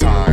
time.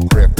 concrete.